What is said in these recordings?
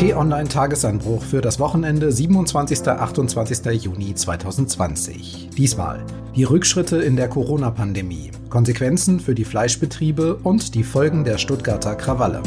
T-Online-Tagesanbruch für das Wochenende 27. 28. Juni 2020. Diesmal die Rückschritte in der Corona-Pandemie, Konsequenzen für die Fleischbetriebe und die Folgen der Stuttgarter Krawalle.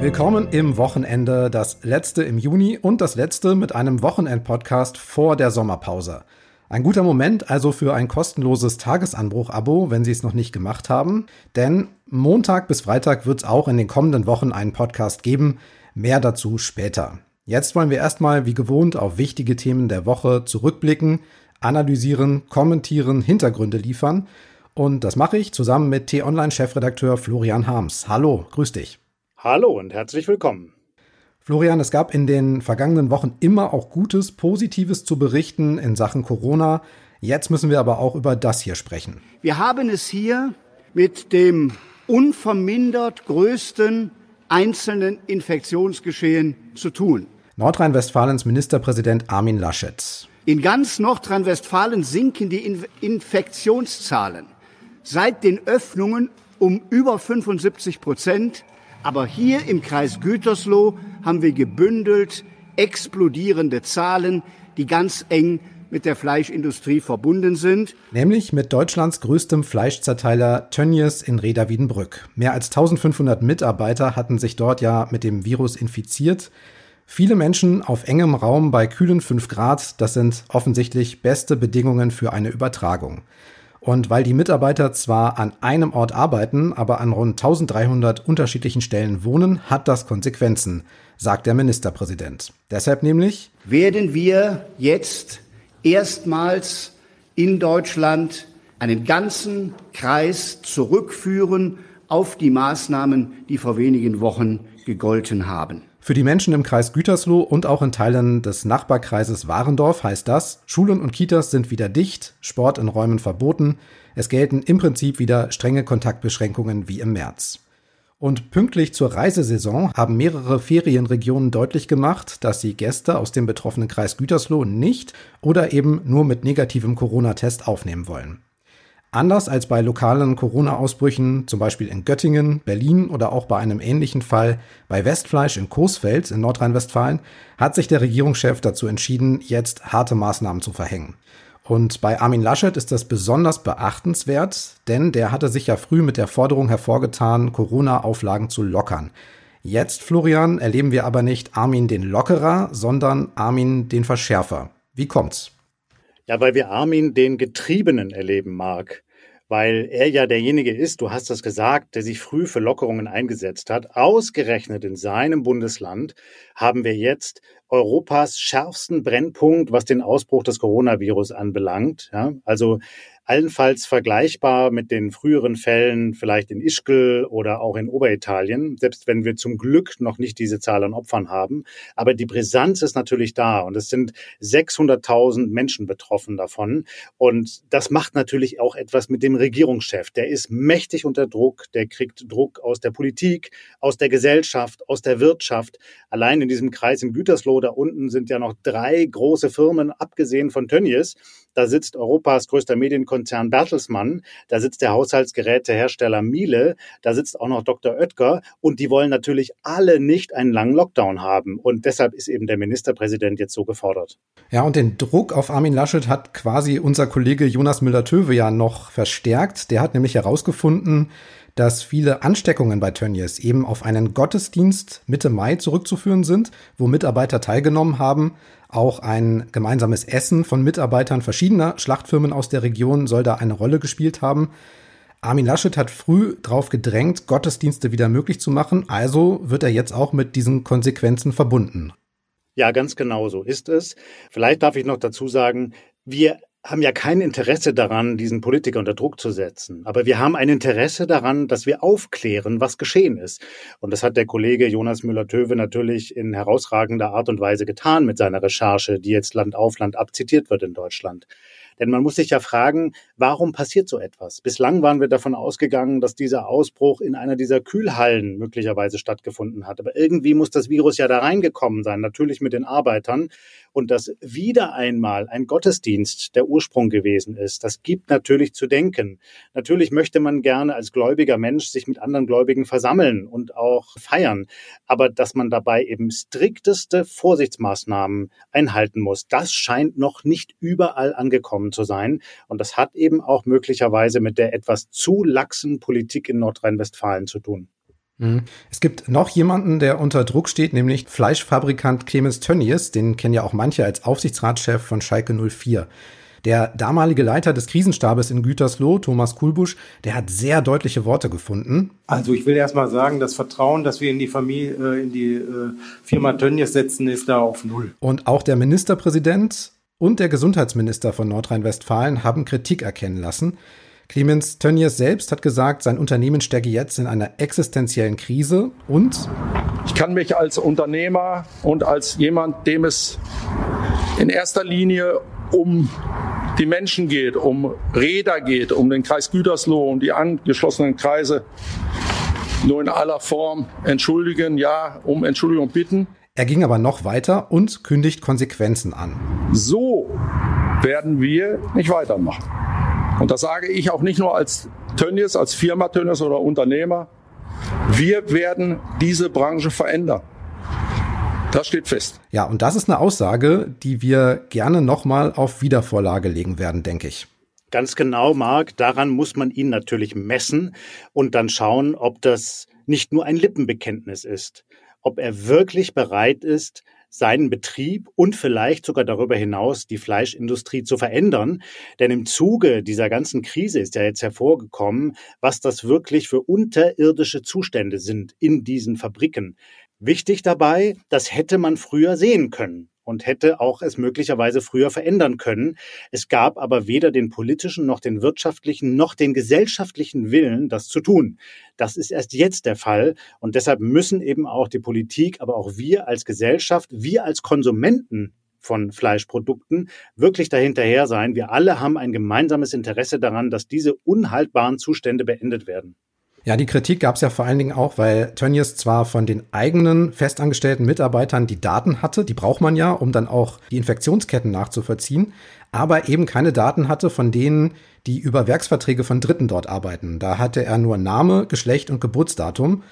Willkommen im Wochenende, das letzte im Juni und das letzte mit einem Wochenend-Podcast vor der Sommerpause. Ein guter Moment also für ein kostenloses Tagesanbruch-Abo, wenn Sie es noch nicht gemacht haben. Denn Montag bis Freitag wird es auch in den kommenden Wochen einen Podcast geben. Mehr dazu später. Jetzt wollen wir erstmal wie gewohnt auf wichtige Themen der Woche zurückblicken, analysieren, kommentieren, Hintergründe liefern. Und das mache ich zusammen mit T-Online-Chefredakteur Florian Harms. Hallo, grüß dich. Hallo und herzlich willkommen. Florian, es gab in den vergangenen Wochen immer auch Gutes, Positives zu berichten in Sachen Corona. Jetzt müssen wir aber auch über das hier sprechen. Wir haben es hier mit dem unvermindert größten einzelnen Infektionsgeschehen zu tun. Nordrhein-Westfalens Ministerpräsident Armin Laschet. In ganz Nordrhein-Westfalen sinken die Infektionszahlen seit den Öffnungen um über 75 Prozent aber hier im Kreis Gütersloh haben wir gebündelt explodierende Zahlen, die ganz eng mit der Fleischindustrie verbunden sind. Nämlich mit Deutschlands größtem Fleischzerteiler Tönnies in Reda Wiedenbrück. Mehr als 1500 Mitarbeiter hatten sich dort ja mit dem Virus infiziert. Viele Menschen auf engem Raum bei kühlen 5 Grad, das sind offensichtlich beste Bedingungen für eine Übertragung. Und weil die Mitarbeiter zwar an einem Ort arbeiten, aber an rund 1300 unterschiedlichen Stellen wohnen, hat das Konsequenzen, sagt der Ministerpräsident. Deshalb nämlich werden wir jetzt erstmals in Deutschland einen ganzen Kreis zurückführen auf die Maßnahmen, die vor wenigen Wochen gegolten haben. Für die Menschen im Kreis Gütersloh und auch in Teilen des Nachbarkreises Warendorf heißt das, Schulen und Kitas sind wieder dicht, Sport in Räumen verboten, es gelten im Prinzip wieder strenge Kontaktbeschränkungen wie im März. Und pünktlich zur Reisesaison haben mehrere Ferienregionen deutlich gemacht, dass sie Gäste aus dem betroffenen Kreis Gütersloh nicht oder eben nur mit negativem Corona-Test aufnehmen wollen. Anders als bei lokalen Corona-Ausbrüchen, zum Beispiel in Göttingen, Berlin oder auch bei einem ähnlichen Fall bei Westfleisch in Coesfeld in Nordrhein-Westfalen, hat sich der Regierungschef dazu entschieden, jetzt harte Maßnahmen zu verhängen. Und bei Armin Laschet ist das besonders beachtenswert, denn der hatte sich ja früh mit der Forderung hervorgetan, Corona-Auflagen zu lockern. Jetzt, Florian, erleben wir aber nicht Armin den Lockerer, sondern Armin den Verschärfer. Wie kommt's? Ja, weil wir Armin den Getriebenen erleben mag weil er ja derjenige ist, du hast das gesagt, der sich früh für Lockerungen eingesetzt hat. Ausgerechnet in seinem Bundesland haben wir jetzt Europas schärfsten Brennpunkt, was den Ausbruch des Coronavirus anbelangt. Ja, also allenfalls vergleichbar mit den früheren Fällen vielleicht in Ischgl oder auch in Oberitalien, selbst wenn wir zum Glück noch nicht diese Zahl an Opfern haben. Aber die Brisanz ist natürlich da und es sind 600.000 Menschen betroffen davon. Und das macht natürlich auch etwas mit dem Regierungschef. Der ist mächtig unter Druck, der kriegt Druck aus der Politik, aus der Gesellschaft, aus der Wirtschaft. Allein in diesem Kreis in Gütersloh da unten sind ja noch drei große Firmen, abgesehen von Tönnies. Da sitzt Europas größter Medienkonzern Bertelsmann, da sitzt der Haushaltsgerätehersteller Miele, da sitzt auch noch Dr. Oetker und die wollen natürlich alle nicht einen langen Lockdown haben. Und deshalb ist eben der Ministerpräsident jetzt so gefordert. Ja, und den Druck auf Armin Laschet hat quasi unser Kollege Jonas Müller-Töwe ja noch verstärkt. Der hat nämlich herausgefunden, dass viele Ansteckungen bei Tönnies eben auf einen Gottesdienst Mitte Mai zurückzuführen sind, wo Mitarbeiter teilgenommen haben. Auch ein gemeinsames Essen von Mitarbeitern verschiedener Schlachtfirmen aus der Region soll da eine Rolle gespielt haben. Armin Laschet hat früh darauf gedrängt, Gottesdienste wieder möglich zu machen, also wird er jetzt auch mit diesen Konsequenzen verbunden. Ja, ganz genau so ist es. Vielleicht darf ich noch dazu sagen, wir haben ja kein Interesse daran, diesen Politiker unter Druck zu setzen. Aber wir haben ein Interesse daran, dass wir aufklären, was geschehen ist. Und das hat der Kollege Jonas Müller-Töwe natürlich in herausragender Art und Weise getan mit seiner Recherche, die jetzt Land auf Land abzitiert wird in Deutschland. Denn man muss sich ja fragen, warum passiert so etwas? Bislang waren wir davon ausgegangen, dass dieser Ausbruch in einer dieser Kühlhallen möglicherweise stattgefunden hat. Aber irgendwie muss das Virus ja da reingekommen sein, natürlich mit den Arbeitern. Und dass wieder einmal ein Gottesdienst der Ursprung gewesen ist, das gibt natürlich zu denken. Natürlich möchte man gerne als gläubiger Mensch sich mit anderen Gläubigen versammeln und auch feiern, aber dass man dabei eben strikteste Vorsichtsmaßnahmen einhalten muss, das scheint noch nicht überall angekommen zu sein und das hat eben auch möglicherweise mit der etwas zu laxen Politik in Nordrhein-Westfalen zu tun. Mhm. Es gibt noch jemanden, der unter Druck steht, nämlich Fleischfabrikant Clemens Tönnies, den kennen ja auch manche als Aufsichtsratschef von Schalke 04. Der damalige Leiter des Krisenstabes in Gütersloh, Thomas Kulbusch, der hat sehr deutliche Worte gefunden. Also ich will erst mal sagen, das Vertrauen, das wir in die Familie, äh, in die äh, Firma Tönnies setzen, ist da auf Null. Und auch der Ministerpräsident und der Gesundheitsminister von Nordrhein-Westfalen haben Kritik erkennen lassen. Clemens Tönnies selbst hat gesagt, sein Unternehmen stecke jetzt in einer existenziellen Krise und ich kann mich als Unternehmer und als jemand, dem es in erster Linie um die Menschen geht, um Räder geht, um den Kreis Gütersloh, um die angeschlossenen Kreise, nur in aller Form entschuldigen, ja, um Entschuldigung bitten. Er ging aber noch weiter und kündigt Konsequenzen an. So werden wir nicht weitermachen. Und das sage ich auch nicht nur als Tönnies, als Firma Tönnies oder Unternehmer. Wir werden diese Branche verändern. Das steht fest. Ja, und das ist eine Aussage, die wir gerne nochmal auf Wiedervorlage legen werden, denke ich. Ganz genau, Marc. Daran muss man ihn natürlich messen und dann schauen, ob das nicht nur ein Lippenbekenntnis ist, ob er wirklich bereit ist, seinen Betrieb und vielleicht sogar darüber hinaus die Fleischindustrie zu verändern. Denn im Zuge dieser ganzen Krise ist ja jetzt hervorgekommen, was das wirklich für unterirdische Zustände sind in diesen Fabriken. Wichtig dabei, das hätte man früher sehen können und hätte auch es möglicherweise früher verändern können. Es gab aber weder den politischen noch den wirtschaftlichen noch den gesellschaftlichen Willen, das zu tun. Das ist erst jetzt der Fall und deshalb müssen eben auch die Politik, aber auch wir als Gesellschaft, wir als Konsumenten von Fleischprodukten wirklich dahinterher sein. Wir alle haben ein gemeinsames Interesse daran, dass diese unhaltbaren Zustände beendet werden. Ja, die Kritik gab es ja vor allen Dingen auch, weil Tönnies zwar von den eigenen festangestellten Mitarbeitern die Daten hatte, die braucht man ja, um dann auch die Infektionsketten nachzuvollziehen, aber eben keine Daten hatte von denen, die über Werksverträge von Dritten dort arbeiten. Da hatte er nur Name, Geschlecht und Geburtsdatum.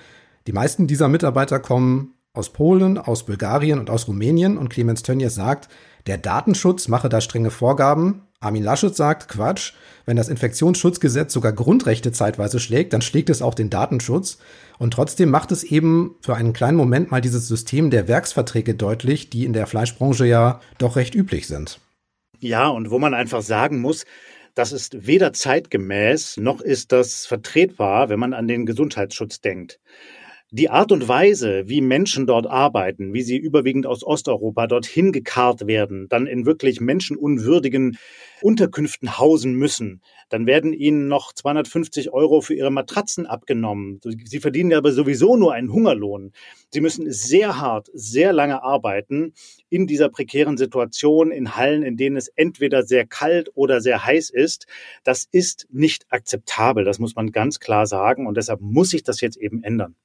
Die meisten dieser Mitarbeiter kommen aus Polen, aus Bulgarien und aus Rumänien und Clemens Tönnies sagt, der Datenschutz mache da strenge Vorgaben, Armin Laschet sagt, Quatsch, wenn das Infektionsschutzgesetz sogar Grundrechte zeitweise schlägt, dann schlägt es auch den Datenschutz. Und trotzdem macht es eben für einen kleinen Moment mal dieses System der Werksverträge deutlich, die in der Fleischbranche ja doch recht üblich sind. Ja, und wo man einfach sagen muss, das ist weder zeitgemäß noch ist das vertretbar, wenn man an den Gesundheitsschutz denkt. Die Art und Weise, wie Menschen dort arbeiten, wie sie überwiegend aus Osteuropa dorthin gekarrt werden, dann in wirklich menschenunwürdigen Unterkünften hausen müssen, dann werden ihnen noch 250 Euro für ihre Matratzen abgenommen. Sie verdienen aber sowieso nur einen Hungerlohn. Sie müssen sehr hart, sehr lange arbeiten in dieser prekären Situation in Hallen, in denen es entweder sehr kalt oder sehr heiß ist. Das ist nicht akzeptabel. Das muss man ganz klar sagen. Und deshalb muss sich das jetzt eben ändern.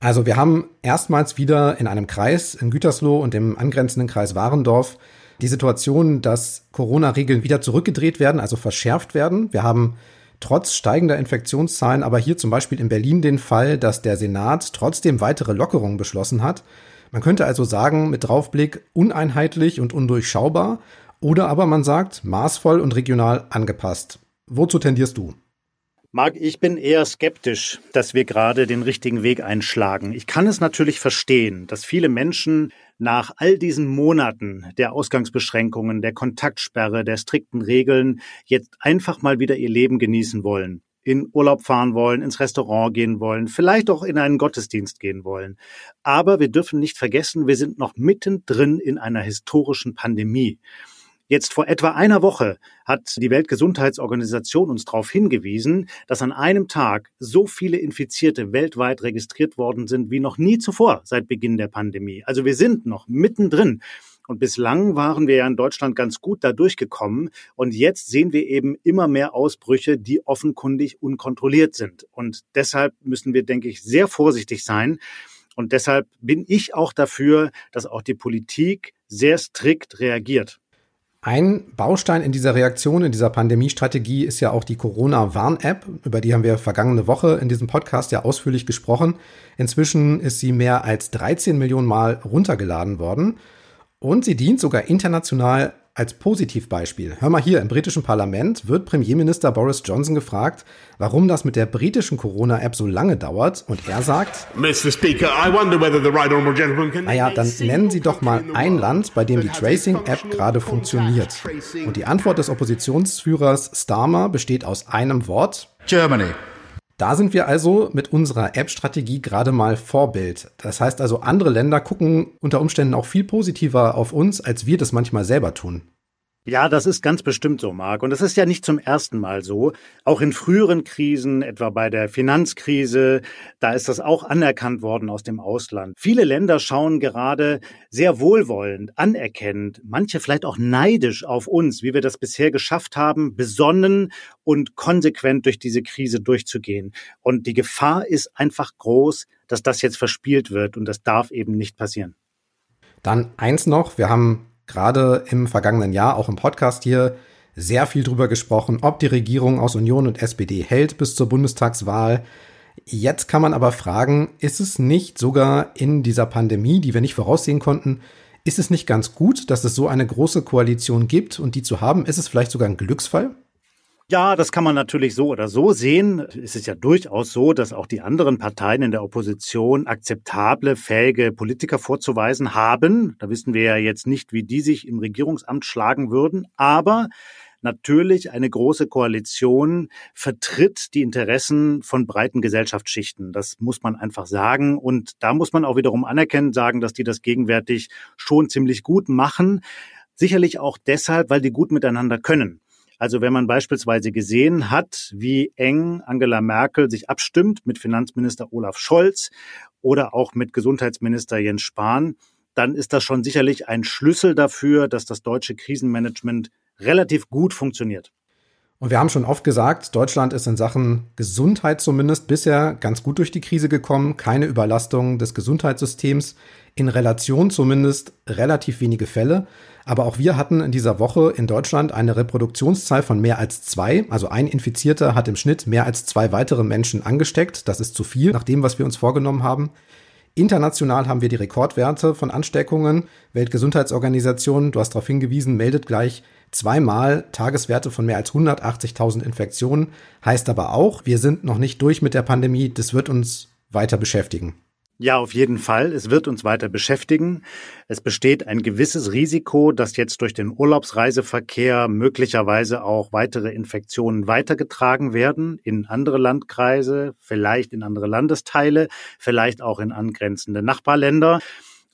Also wir haben erstmals wieder in einem Kreis in Gütersloh und im angrenzenden Kreis Warendorf die Situation, dass Corona-Regeln wieder zurückgedreht werden, also verschärft werden. Wir haben trotz steigender Infektionszahlen aber hier zum Beispiel in Berlin den Fall, dass der Senat trotzdem weitere Lockerungen beschlossen hat. Man könnte also sagen, mit Draufblick uneinheitlich und undurchschaubar oder aber man sagt maßvoll und regional angepasst. Wozu tendierst du? Marc, ich bin eher skeptisch, dass wir gerade den richtigen Weg einschlagen. Ich kann es natürlich verstehen, dass viele Menschen nach all diesen Monaten der Ausgangsbeschränkungen, der Kontaktsperre, der strikten Regeln jetzt einfach mal wieder ihr Leben genießen wollen in Urlaub fahren wollen, ins Restaurant gehen wollen, vielleicht auch in einen Gottesdienst gehen wollen. Aber wir dürfen nicht vergessen, wir sind noch mittendrin in einer historischen Pandemie. Jetzt vor etwa einer Woche hat die Weltgesundheitsorganisation uns darauf hingewiesen, dass an einem Tag so viele Infizierte weltweit registriert worden sind wie noch nie zuvor seit Beginn der Pandemie. Also wir sind noch mittendrin. Und bislang waren wir ja in Deutschland ganz gut da durchgekommen. Und jetzt sehen wir eben immer mehr Ausbrüche, die offenkundig unkontrolliert sind. Und deshalb müssen wir, denke ich, sehr vorsichtig sein Und deshalb bin ich auch dafür, dass auch die Politik sehr strikt reagiert. Ein Baustein in dieser Reaktion, in dieser Pandemiestrategie ist ja auch die Corona-Warn-App. Über die haben wir vergangene Woche in diesem Podcast ja ausführlich gesprochen. Inzwischen ist sie mehr als 13 Millionen Mal runtergeladen worden. Und sie dient sogar international als Positivbeispiel. Hör mal hier, im britischen Parlament wird Premierminister Boris Johnson gefragt, warum das mit der britischen Corona-App so lange dauert. Und er sagt, Mr. Speaker, I wonder whether the right honorable gentleman can... Naja, dann nennen Sie doch mal ein Land, bei dem die Tracing-App gerade funktioniert. Und die Antwort des Oppositionsführers Starmer besteht aus einem Wort. Germany. Da sind wir also mit unserer App-Strategie gerade mal Vorbild. Das heißt also, andere Länder gucken unter Umständen auch viel positiver auf uns, als wir das manchmal selber tun. Ja, das ist ganz bestimmt so, Marc. Und das ist ja nicht zum ersten Mal so. Auch in früheren Krisen, etwa bei der Finanzkrise, da ist das auch anerkannt worden aus dem Ausland. Viele Länder schauen gerade sehr wohlwollend, anerkennend, manche vielleicht auch neidisch auf uns, wie wir das bisher geschafft haben, besonnen und konsequent durch diese Krise durchzugehen. Und die Gefahr ist einfach groß, dass das jetzt verspielt wird. Und das darf eben nicht passieren. Dann eins noch. Wir haben gerade im vergangenen Jahr, auch im Podcast hier, sehr viel drüber gesprochen, ob die Regierung aus Union und SPD hält bis zur Bundestagswahl. Jetzt kann man aber fragen, ist es nicht sogar in dieser Pandemie, die wir nicht voraussehen konnten, ist es nicht ganz gut, dass es so eine große Koalition gibt und die zu haben? Ist es vielleicht sogar ein Glücksfall? Ja, das kann man natürlich so oder so sehen. Es ist ja durchaus so, dass auch die anderen Parteien in der Opposition akzeptable, fähige Politiker vorzuweisen haben. Da wissen wir ja jetzt nicht, wie die sich im Regierungsamt schlagen würden. Aber natürlich eine große Koalition vertritt die Interessen von breiten Gesellschaftsschichten. Das muss man einfach sagen. Und da muss man auch wiederum anerkennen, sagen, dass die das gegenwärtig schon ziemlich gut machen. Sicherlich auch deshalb, weil die gut miteinander können. Also wenn man beispielsweise gesehen hat, wie eng Angela Merkel sich abstimmt mit Finanzminister Olaf Scholz oder auch mit Gesundheitsminister Jens Spahn, dann ist das schon sicherlich ein Schlüssel dafür, dass das deutsche Krisenmanagement relativ gut funktioniert. Und wir haben schon oft gesagt, Deutschland ist in Sachen Gesundheit zumindest bisher ganz gut durch die Krise gekommen. Keine Überlastung des Gesundheitssystems. In Relation zumindest relativ wenige Fälle. Aber auch wir hatten in dieser Woche in Deutschland eine Reproduktionszahl von mehr als zwei. Also ein Infizierter hat im Schnitt mehr als zwei weitere Menschen angesteckt. Das ist zu viel nach dem, was wir uns vorgenommen haben. International haben wir die Rekordwerte von Ansteckungen. Weltgesundheitsorganisation, du hast darauf hingewiesen, meldet gleich zweimal Tageswerte von mehr als 180.000 Infektionen. Heißt aber auch, wir sind noch nicht durch mit der Pandemie. Das wird uns weiter beschäftigen. Ja, auf jeden Fall. Es wird uns weiter beschäftigen. Es besteht ein gewisses Risiko, dass jetzt durch den Urlaubsreiseverkehr möglicherweise auch weitere Infektionen weitergetragen werden in andere Landkreise, vielleicht in andere Landesteile, vielleicht auch in angrenzende Nachbarländer.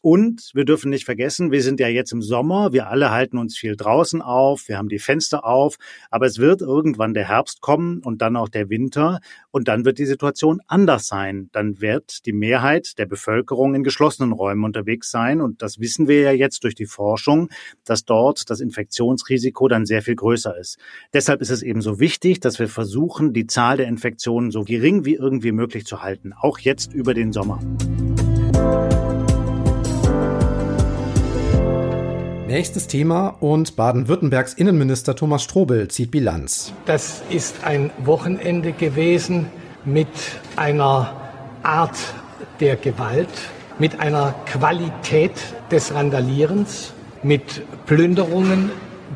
Und wir dürfen nicht vergessen, wir sind ja jetzt im Sommer, wir alle halten uns viel draußen auf, wir haben die Fenster auf, aber es wird irgendwann der Herbst kommen und dann auch der Winter und dann wird die Situation anders sein. Dann wird die Mehrheit der Bevölkerung in geschlossenen Räumen unterwegs sein und das wissen wir ja jetzt durch die Forschung, dass dort das Infektionsrisiko dann sehr viel größer ist. Deshalb ist es eben so wichtig, dass wir versuchen, die Zahl der Infektionen so gering wie irgendwie möglich zu halten, auch jetzt über den Sommer. Nächstes Thema und Baden-Württembergs Innenminister Thomas Strobel zieht Bilanz. Das ist ein Wochenende gewesen mit einer Art der Gewalt, mit einer Qualität des Randalierens, mit Plünderungen,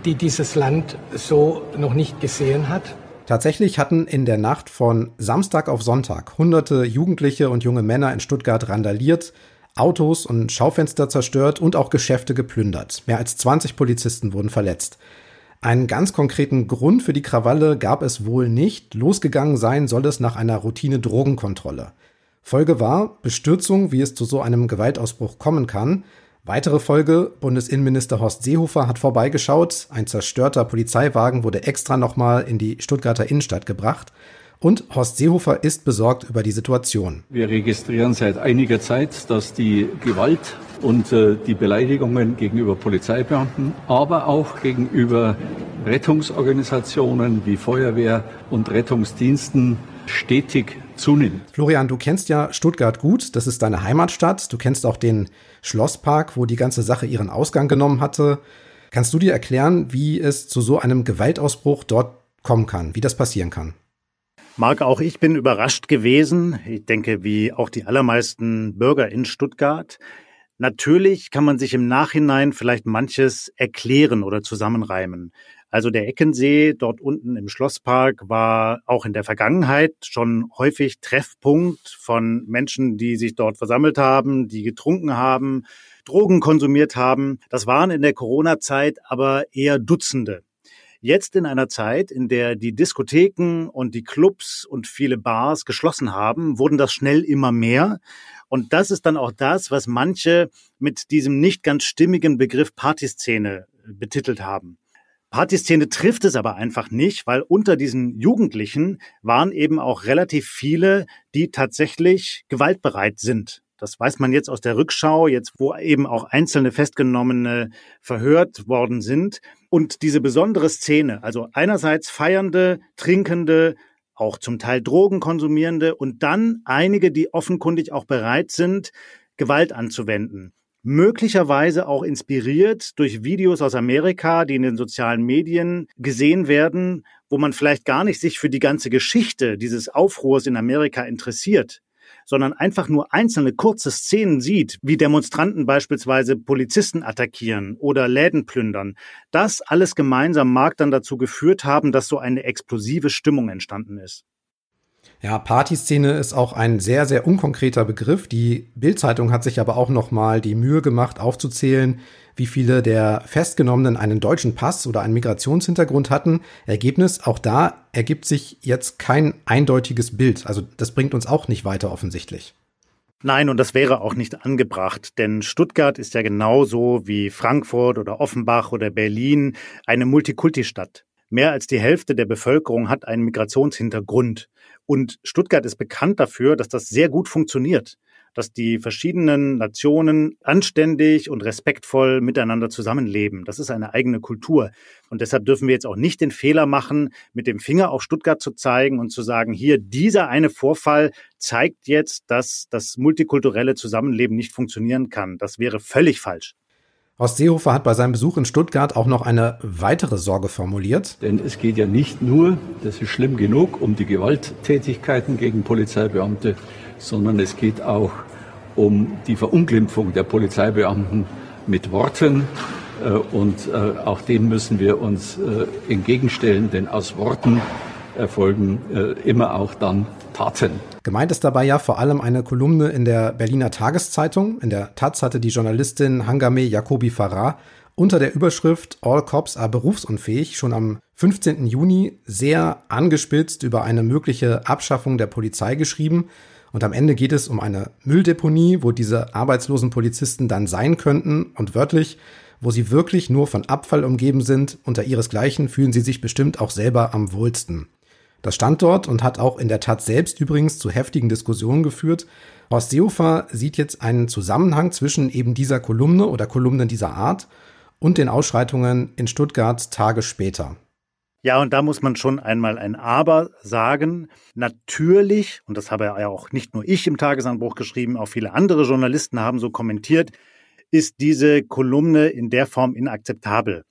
die dieses Land so noch nicht gesehen hat. Tatsächlich hatten in der Nacht von Samstag auf Sonntag hunderte Jugendliche und junge Männer in Stuttgart randaliert, Autos und Schaufenster zerstört und auch Geschäfte geplündert. Mehr als 20 Polizisten wurden verletzt. Einen ganz konkreten Grund für die Krawalle gab es wohl nicht. Losgegangen sein soll es nach einer Routine-Drogenkontrolle. Folge war Bestürzung, wie es zu so einem Gewaltausbruch kommen kann. Weitere Folge, Bundesinnenminister Horst Seehofer hat vorbeigeschaut. Ein zerstörter Polizeiwagen wurde extra nochmal in die Stuttgarter Innenstadt gebracht. Und Horst Seehofer ist besorgt über die Situation. Wir registrieren seit einiger Zeit, dass die Gewalt und äh, die Beleidigungen gegenüber Polizeibeamten, aber auch gegenüber Rettungsorganisationen wie Feuerwehr und Rettungsdiensten stetig zunimmt. Florian, du kennst ja Stuttgart gut, das ist deine Heimatstadt. Du kennst auch den Schlosspark, wo die ganze Sache ihren Ausgang genommen hatte. Kannst du dir erklären, wie es zu so einem Gewaltausbruch dort kommen kann, wie das passieren kann? Marc, auch ich bin überrascht gewesen. Ich denke, wie auch die allermeisten Bürger in Stuttgart. Natürlich kann man sich im Nachhinein vielleicht manches erklären oder zusammenreimen. Also der Eckensee dort unten im Schlosspark war auch in der Vergangenheit schon häufig Treffpunkt von Menschen, die sich dort versammelt haben, die getrunken haben, Drogen konsumiert haben. Das waren in der Corona-Zeit aber eher Dutzende. Jetzt in einer Zeit, in der die Diskotheken und die Clubs und viele Bars geschlossen haben, wurden das schnell immer mehr. Und das ist dann auch das, was manche mit diesem nicht ganz stimmigen Begriff Partyszene betitelt haben. Partyszene trifft es aber einfach nicht, weil unter diesen Jugendlichen waren eben auch relativ viele, die tatsächlich gewaltbereit sind. Das weiß man jetzt aus der Rückschau, jetzt wo eben auch einzelne Festgenommene verhört worden sind. Und diese besondere Szene, also einerseits feiernde, trinkende, auch zum Teil Drogen konsumierende und dann einige, die offenkundig auch bereit sind, Gewalt anzuwenden. Möglicherweise auch inspiriert durch Videos aus Amerika, die in den sozialen Medien gesehen werden, wo man vielleicht gar nicht sich für die ganze Geschichte dieses Aufruhrs in Amerika interessiert, sondern einfach nur einzelne kurze Szenen sieht, wie Demonstranten beispielsweise Polizisten attackieren oder Läden plündern. Das alles gemeinsam mag dann dazu geführt haben, dass so eine explosive Stimmung entstanden ist. Ja, Partyszene ist auch ein sehr, sehr unkonkreter Begriff. Die Bildzeitung hat sich aber auch noch mal die Mühe gemacht, aufzuzählen, wie viele der Festgenommenen einen deutschen Pass oder einen Migrationshintergrund hatten. Ergebnis, auch da ergibt sich jetzt kein eindeutiges Bild. Also das bringt uns auch nicht weiter offensichtlich. Nein, und das wäre auch nicht angebracht, denn Stuttgart ist ja genauso wie Frankfurt oder Offenbach oder Berlin eine Multikulti-Stadt. Mehr als die Hälfte der Bevölkerung hat einen Migrationshintergrund. Und Stuttgart ist bekannt dafür, dass das sehr gut funktioniert, dass die verschiedenen Nationen anständig und respektvoll miteinander zusammenleben. Das ist eine eigene Kultur. Und deshalb dürfen wir jetzt auch nicht den Fehler machen, mit dem Finger auf Stuttgart zu zeigen und zu sagen, hier, dieser eine Vorfall zeigt jetzt, dass das multikulturelle Zusammenleben nicht funktionieren kann. Das wäre völlig falsch. Horst Seehofer hat bei seinem Besuch in Stuttgart auch noch eine weitere Sorge formuliert. Denn es geht ja nicht nur, das ist schlimm genug, um die Gewalttätigkeiten gegen Polizeibeamte, sondern es geht auch um die Verunglimpfung der Polizeibeamten mit Worten. Äh, und äh, auch dem müssen wir uns äh, entgegenstellen, denn aus Worten erfolgen immer auch dann Taten. Gemeint ist dabei ja vor allem eine Kolumne in der Berliner Tageszeitung. In der Taz hatte die Journalistin Hangame Jacobi Farah unter der Überschrift All Cops are berufsunfähig schon am 15. Juni sehr angespitzt über eine mögliche Abschaffung der Polizei geschrieben. Und am Ende geht es um eine Mülldeponie, wo diese arbeitslosen Polizisten dann sein könnten und wörtlich, wo sie wirklich nur von Abfall umgeben sind. Unter ihresgleichen fühlen sie sich bestimmt auch selber am wohlsten. Das stand dort und hat auch in der Tat selbst übrigens zu heftigen Diskussionen geführt. Horst Seehofer sieht jetzt einen Zusammenhang zwischen eben dieser Kolumne oder Kolumnen dieser Art und den Ausschreitungen in Stuttgart Tage später. Ja, und da muss man schon einmal ein Aber sagen. Natürlich, und das habe ja auch nicht nur ich im Tagesanbruch geschrieben, auch viele andere Journalisten haben so kommentiert, ist diese Kolumne in der Form inakzeptabel.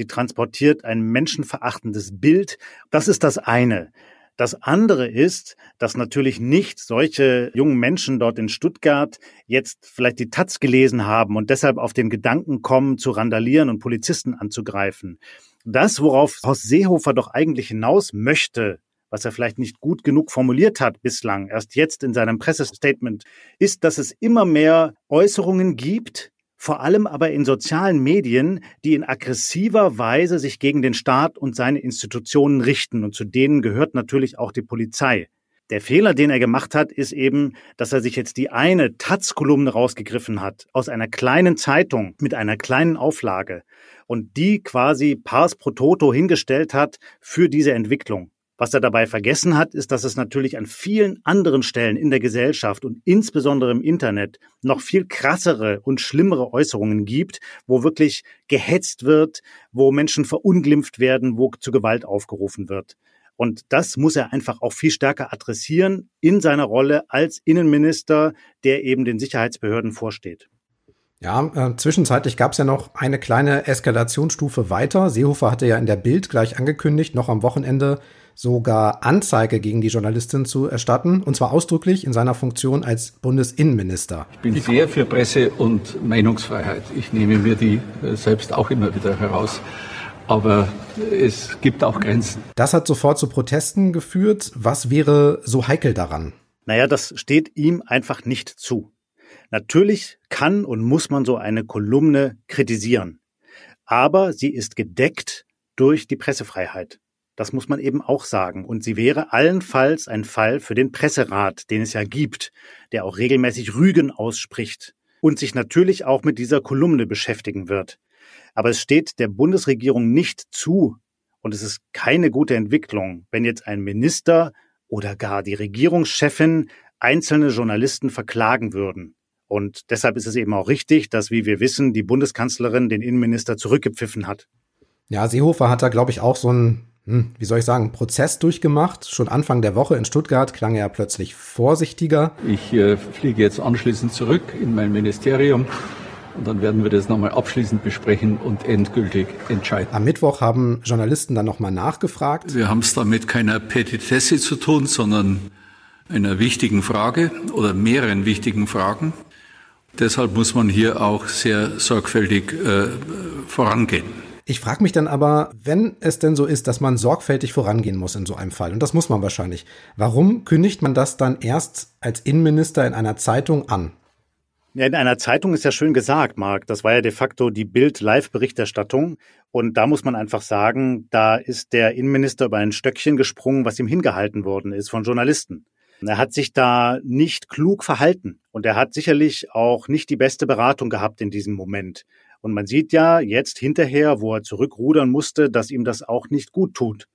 Sie transportiert ein menschenverachtendes Bild. Das ist das eine. Das andere ist, dass natürlich nicht solche jungen Menschen dort in Stuttgart jetzt vielleicht die Taz gelesen haben und deshalb auf den Gedanken kommen, zu randalieren und Polizisten anzugreifen. Das, worauf Horst Seehofer doch eigentlich hinaus möchte, was er vielleicht nicht gut genug formuliert hat bislang, erst jetzt in seinem Pressestatement, ist, dass es immer mehr Äußerungen gibt, vor allem aber in sozialen Medien, die in aggressiver Weise sich gegen den Staat und seine Institutionen richten. Und zu denen gehört natürlich auch die Polizei. Der Fehler, den er gemacht hat, ist eben, dass er sich jetzt die eine Taz-Kolumne rausgegriffen hat aus einer kleinen Zeitung mit einer kleinen Auflage und die quasi pars pro toto hingestellt hat für diese Entwicklung. Was er dabei vergessen hat, ist, dass es natürlich an vielen anderen Stellen in der Gesellschaft und insbesondere im Internet noch viel krassere und schlimmere Äußerungen gibt, wo wirklich gehetzt wird, wo Menschen verunglimpft werden, wo zu Gewalt aufgerufen wird. Und das muss er einfach auch viel stärker adressieren in seiner Rolle als Innenminister, der eben den Sicherheitsbehörden vorsteht. Ja, äh, zwischenzeitlich gab es ja noch eine kleine Eskalationsstufe weiter. Seehofer hatte ja in der Bild gleich angekündigt, noch am Wochenende sogar Anzeige gegen die Journalistin zu erstatten, und zwar ausdrücklich in seiner Funktion als Bundesinnenminister. Ich bin sehr für Presse- und Meinungsfreiheit. Ich nehme mir die äh, selbst auch immer wieder heraus aber es gibt auch Grenzen. Das hat sofort zu Protesten geführt. Was wäre so heikel daran? Naja, das steht ihm einfach nicht zu. Natürlich kann und muss man so eine Kolumne kritisieren. Aber sie ist gedeckt durch die Pressefreiheit. Das muss man eben auch sagen. Und sie wäre allenfalls ein Fall für den Presserat, den es ja gibt, der auch regelmäßig Rügen ausspricht und sich natürlich auch mit dieser Kolumne beschäftigen wird. Aber es steht der Bundesregierung nicht zu, und es ist keine gute Entwicklung, wenn jetzt ein Minister oder gar die Regierungschefin einzelne Journalisten verklagen würden. Und deshalb ist es eben auch richtig, dass, wie wir wissen, die Bundeskanzlerin den Innenminister zurückgepfiffen hat. Ja, Seehofer hat da, glaube ich, auch so hm, wie soll ich sagen, Prozess durchgemacht. Schon Anfang der Woche in Stuttgart klang er plötzlich vorsichtiger. Ich äh, fliege jetzt anschließend zurück in mein Ministerium und dann werden wir das nochmal abschließend besprechen und endgültig entscheiden. Am Mittwoch haben Journalisten dann nochmal nachgefragt. Wir haben es da mit keiner Petitesse zu tun, sondern einer wichtigen Frage oder mehreren wichtigen Fragen. Deshalb muss man hier auch sehr sorgfältig äh, vorangehen. Ich frage mich dann aber, wenn es denn so ist, dass man sorgfältig vorangehen muss in so einem Fall, und das muss man wahrscheinlich, warum kündigt man das dann erst als Innenminister in einer Zeitung an? Ja, in einer Zeitung ist ja schön gesagt, Marc. Das war ja de facto die Bild-Live-Berichterstattung. Und da muss man einfach sagen, da ist der Innenminister über ein Stöckchen gesprungen, was ihm hingehalten worden ist von Journalisten. Er hat sich da nicht klug verhalten und er hat sicherlich auch nicht die beste Beratung gehabt in diesem Moment. Und man sieht ja jetzt hinterher, wo er zurückrudern musste, dass ihm das auch nicht gut tut.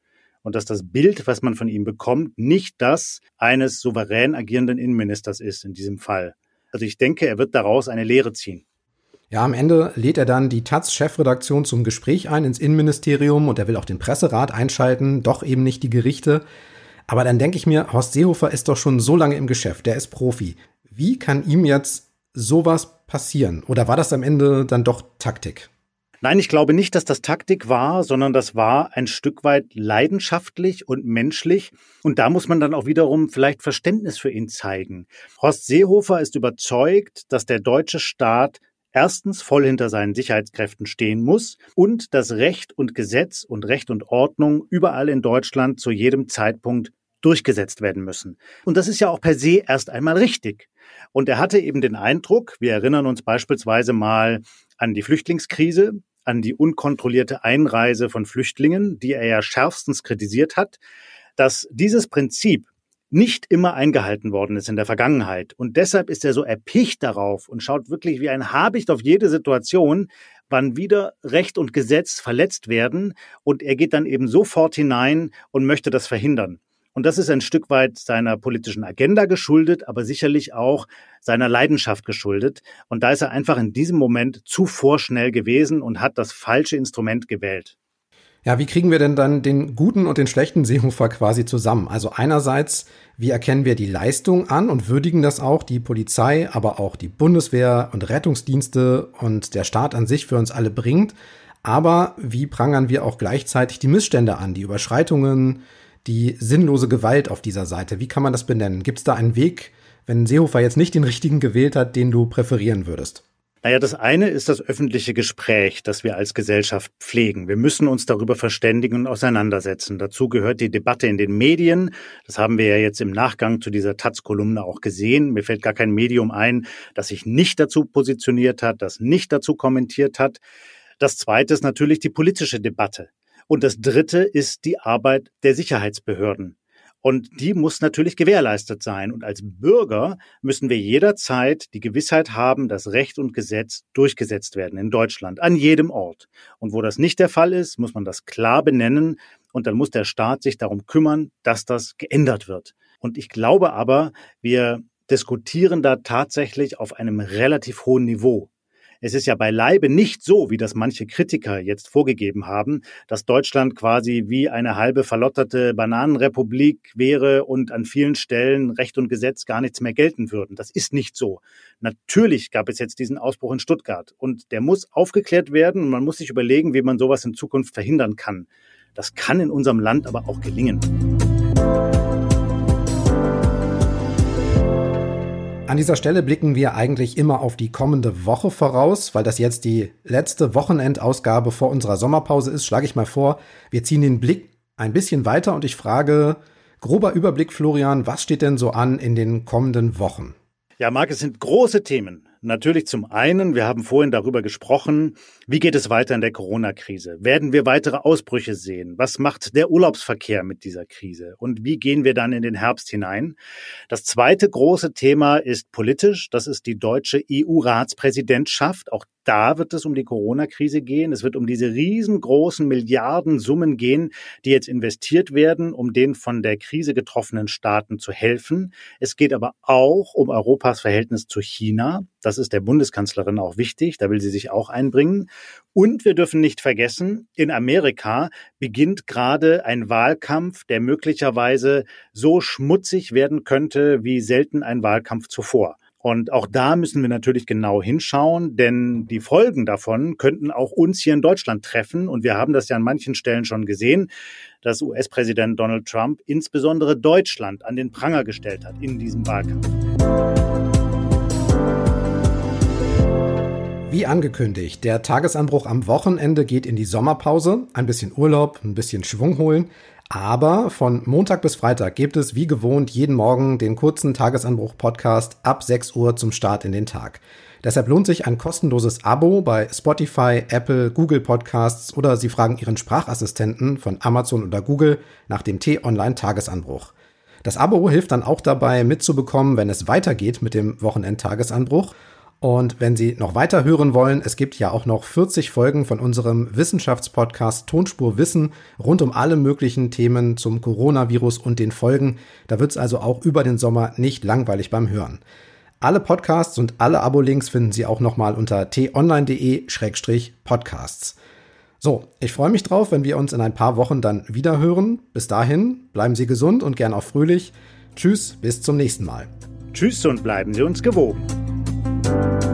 Und dass das Bild, was man von ihm bekommt, nicht das eines souverän agierenden Innenministers ist in diesem Fall. Also ich denke, er wird daraus eine Lehre ziehen. Ja, am Ende lädt er dann die Taz-Chefredaktion zum Gespräch ein ins Innenministerium und er will auch den Presserat einschalten, doch eben nicht die Gerichte. Aber dann denke ich mir, Horst Seehofer ist doch schon so lange im Geschäft, der ist Profi. Wie kann ihm jetzt sowas passieren? Oder war das am Ende dann doch Taktik? Nein, ich glaube nicht, dass das Taktik war, sondern das war ein Stück weit leidenschaftlich und menschlich. Und da muss man dann auch wiederum vielleicht Verständnis für ihn zeigen. Horst Seehofer ist überzeugt, dass der deutsche Staat erstens voll hinter seinen Sicherheitskräften stehen muss und dass Recht und Gesetz und Recht und Ordnung überall in Deutschland zu jedem Zeitpunkt durchgesetzt werden müssen. Und das ist ja auch per se erst einmal richtig. Und er hatte eben den Eindruck, wir erinnern uns beispielsweise mal an die Flüchtlingskrise, an die unkontrollierte Einreise von Flüchtlingen, die er ja schärfstens kritisiert hat, dass dieses Prinzip nicht immer eingehalten worden ist in der Vergangenheit. Und deshalb ist er so erpicht darauf und schaut wirklich wie ein Habicht auf jede Situation, wann wieder Recht und Gesetz verletzt werden. Und er geht dann eben sofort hinein und möchte das verhindern. Und das ist ein Stück weit seiner politischen Agenda geschuldet, aber sicherlich auch seiner Leidenschaft geschuldet. Und da ist er einfach in diesem Moment zu vorschnell gewesen und hat das falsche Instrument gewählt. Ja, wie kriegen wir denn dann den guten und den schlechten Seehofer quasi zusammen? Also einerseits, wie erkennen wir die Leistung an und würdigen das auch, die Polizei, aber auch die Bundeswehr und Rettungsdienste und der Staat an sich für uns alle bringt. Aber wie prangern wir auch gleichzeitig die Missstände an, die Überschreitungen, die sinnlose Gewalt auf dieser Seite? Wie kann man das benennen? Gibt es da einen Weg, wenn Seehofer jetzt nicht den richtigen gewählt hat, den du präferieren würdest? Naja, das eine ist das öffentliche Gespräch, das wir als Gesellschaft pflegen. Wir müssen uns darüber verständigen und auseinandersetzen. Dazu gehört die Debatte in den Medien. Das haben wir ja jetzt im Nachgang zu dieser Taz-Kolumne auch gesehen. Mir fällt gar kein Medium ein, das sich nicht dazu positioniert hat, das nicht dazu kommentiert hat. Das zweite ist natürlich die politische Debatte. Und das Dritte ist die Arbeit der Sicherheitsbehörden. Und die muss natürlich gewährleistet sein. Und als Bürger müssen wir jederzeit die Gewissheit haben, dass Recht und Gesetz durchgesetzt werden in Deutschland, an jedem Ort. Und wo das nicht der Fall ist, muss man das klar benennen. Und dann muss der Staat sich darum kümmern, dass das geändert wird. Und ich glaube aber, wir diskutieren da tatsächlich auf einem relativ hohen Niveau. Es ist ja beileibe nicht so, wie das manche Kritiker jetzt vorgegeben haben, dass Deutschland quasi wie eine halbe verlotterte Bananenrepublik wäre und an vielen Stellen Recht und Gesetz gar nichts mehr gelten würden. Das ist nicht so. Natürlich gab es jetzt diesen Ausbruch in Stuttgart und der muss aufgeklärt werden und man muss sich überlegen, wie man sowas in Zukunft verhindern kann. Das kann in unserem Land aber auch gelingen. An dieser Stelle blicken wir eigentlich immer auf die kommende Woche voraus, weil das jetzt die letzte Wochenendausgabe vor unserer Sommerpause ist. Schlage ich mal vor, wir ziehen den Blick ein bisschen weiter und ich frage, grober Überblick, Florian, was steht denn so an in den kommenden Wochen? Ja, Marc, es sind große Themen. Natürlich zum einen, wir haben vorhin darüber gesprochen, wie geht es weiter in der Corona-Krise? Werden wir weitere Ausbrüche sehen? Was macht der Urlaubsverkehr mit dieser Krise? Und wie gehen wir dann in den Herbst hinein? Das zweite große Thema ist politisch. Das ist die deutsche EU-Ratspräsidentschaft. Auch da wird es um die Corona-Krise gehen. Es wird um diese riesengroßen Milliardensummen gehen, die jetzt investiert werden, um den von der Krise getroffenen Staaten zu helfen. Es geht aber auch um Europas Verhältnis zu China. Das ist der Bundeskanzlerin auch wichtig. Da will sie sich auch einbringen. Und wir dürfen nicht vergessen, in Amerika beginnt gerade ein Wahlkampf, der möglicherweise so schmutzig werden könnte wie selten ein Wahlkampf zuvor. Und auch da müssen wir natürlich genau hinschauen, denn die Folgen davon könnten auch uns hier in Deutschland treffen. Und wir haben das ja an manchen Stellen schon gesehen, dass US-Präsident Donald Trump insbesondere Deutschland an den Pranger gestellt hat in diesem Wahlkampf. Wie angekündigt, der Tagesanbruch am Wochenende geht in die Sommerpause. Ein bisschen Urlaub, ein bisschen Schwung holen. Aber von Montag bis Freitag gibt es wie gewohnt jeden Morgen den kurzen Tagesanbruch-Podcast ab 6 Uhr zum Start in den Tag. Deshalb lohnt sich ein kostenloses Abo bei Spotify, Apple, Google Podcasts oder Sie fragen Ihren Sprachassistenten von Amazon oder Google nach dem T-Online Tagesanbruch. Das Abo hilft dann auch dabei mitzubekommen, wenn es weitergeht mit dem Wochenend-Tagesanbruch und wenn Sie noch weiter hören wollen, es gibt ja auch noch 40 Folgen von unserem Wissenschaftspodcast Tonspur Wissen rund um alle möglichen Themen zum Coronavirus und den Folgen. Da wird es also auch über den Sommer nicht langweilig beim Hören. Alle Podcasts und alle Abo-Links finden Sie auch nochmal unter t-online.de-podcasts. So, ich freue mich drauf, wenn wir uns in ein paar Wochen dann wieder hören. Bis dahin, bleiben Sie gesund und gern auch fröhlich. Tschüss, bis zum nächsten Mal. Tschüss und bleiben Sie uns gewogen. Thank you.